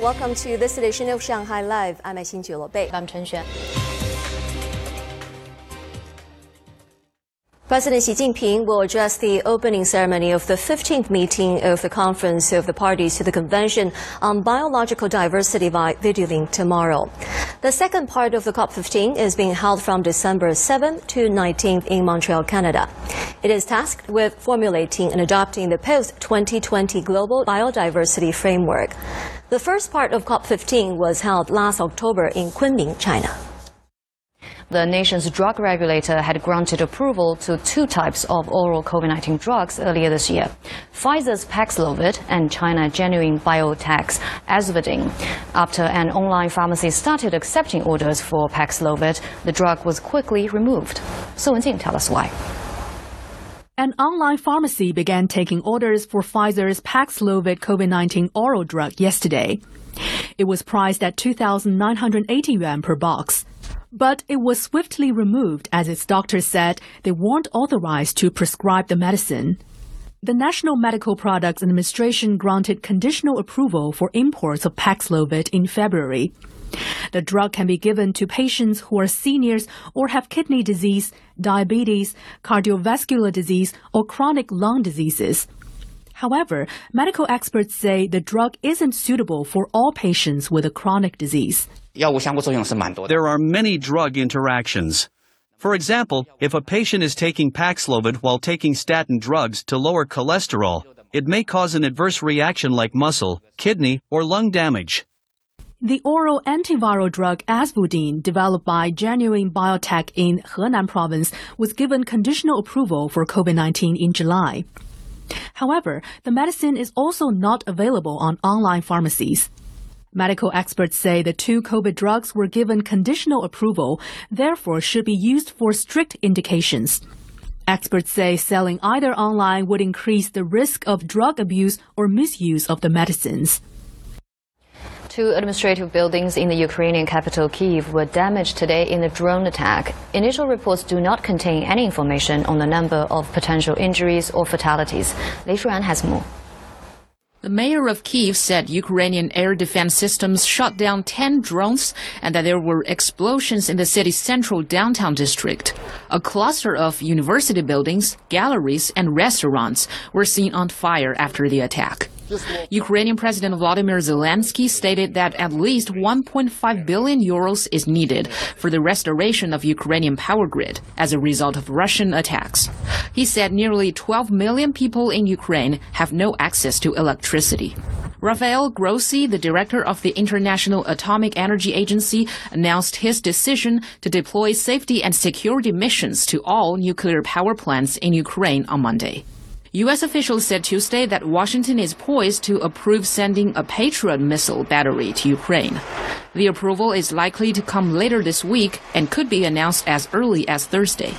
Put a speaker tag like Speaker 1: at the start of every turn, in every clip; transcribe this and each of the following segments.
Speaker 1: Welcome to this edition of Shanghai Live. I'm Xin Bei.
Speaker 2: I'm Chen Xuan.
Speaker 1: President Xi Jinping will address the opening ceremony of the 15th meeting of the Conference of the Parties to the Convention on Biological Diversity by video link tomorrow. The second part of the COP15 is being held from December 7th to 19th in Montreal, Canada. It is tasked with formulating and adopting the post-2020 Global Biodiversity Framework. The first part of COP15 was held last October in Kunming, China.
Speaker 2: The nation's drug regulator had granted approval to two types of oral COVID-19 drugs earlier this year. Pfizer's Paxlovid and China Genuine Biotech's Azvudine. After an online pharmacy started accepting orders for Paxlovid, the drug was quickly removed. So Wenjing tell us why.
Speaker 3: An online pharmacy began taking orders for Pfizer's Paxlovid COVID-19 oral drug yesterday. It was priced at 2,980 yuan per box. But it was swiftly removed as its doctors said they weren't authorized to prescribe the medicine. The National Medical Products Administration granted conditional approval for imports of Paxlovid in February. The drug can be given to patients who are seniors or have kidney disease, diabetes, cardiovascular disease, or chronic lung diseases. However, medical experts say the drug isn't suitable for all patients with a chronic disease.
Speaker 4: There are many drug interactions. For example, if a patient is taking Paxlovid while taking statin drugs to lower cholesterol, it may cause an adverse reaction like muscle, kidney, or lung damage.
Speaker 3: The oral antiviral drug Azvudine, developed by Genuine Biotech in Henan province, was given conditional approval for COVID-19 in July. However, the medicine is also not available on online pharmacies. Medical experts say the two COVID drugs were given conditional approval, therefore should be used for strict indications. Experts say selling either online would increase the risk of drug abuse or misuse of the medicines.
Speaker 2: Two administrative buildings in the Ukrainian capital Kyiv were damaged today in a drone attack. Initial reports do not contain any information on the number of potential injuries or fatalities. Lei Shuan has more.
Speaker 5: The mayor of Kiev said Ukrainian air defense systems shot down 10 drones and that there were explosions in the city's central downtown district. A cluster of university buildings, galleries, and restaurants were seen on fire after the attack. Ukrainian President Vladimir Zelensky stated that at least 1.5 billion euros is needed for the restoration of Ukrainian power grid as a result of Russian attacks. He said nearly 12 million people in Ukraine have no access to electricity. Rafael Grossi, the director of the International Atomic Energy Agency, announced his decision to deploy safety and security missions to all nuclear power plants in Ukraine on Monday. U.S. officials said Tuesday that Washington is poised to approve sending a Patriot missile battery to Ukraine. The approval is likely to come later this week and could be announced as early as Thursday.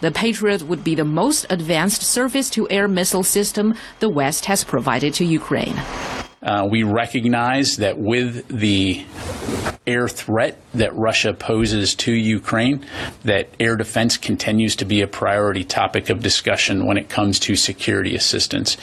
Speaker 5: The Patriot would be the most advanced surface to air missile system the West has provided to Ukraine.
Speaker 6: Uh, we recognize that with the air threat that Russia poses to Ukraine, that air defense continues to be a priority topic of discussion when it comes to security assistance.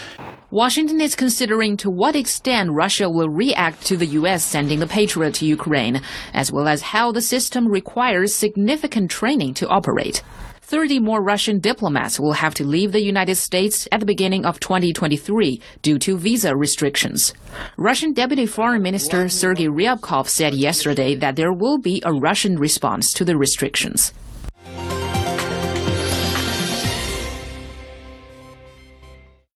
Speaker 5: Washington is considering to what extent Russia will react to the U.S. sending the Patriot to Ukraine, as well as how the system requires significant training to operate. 30 more Russian diplomats will have to leave the United States at the beginning of 2023 due to visa restrictions. Russian Deputy Foreign Minister Sergei Ryabkov said yesterday that there will be a Russian response to the restrictions.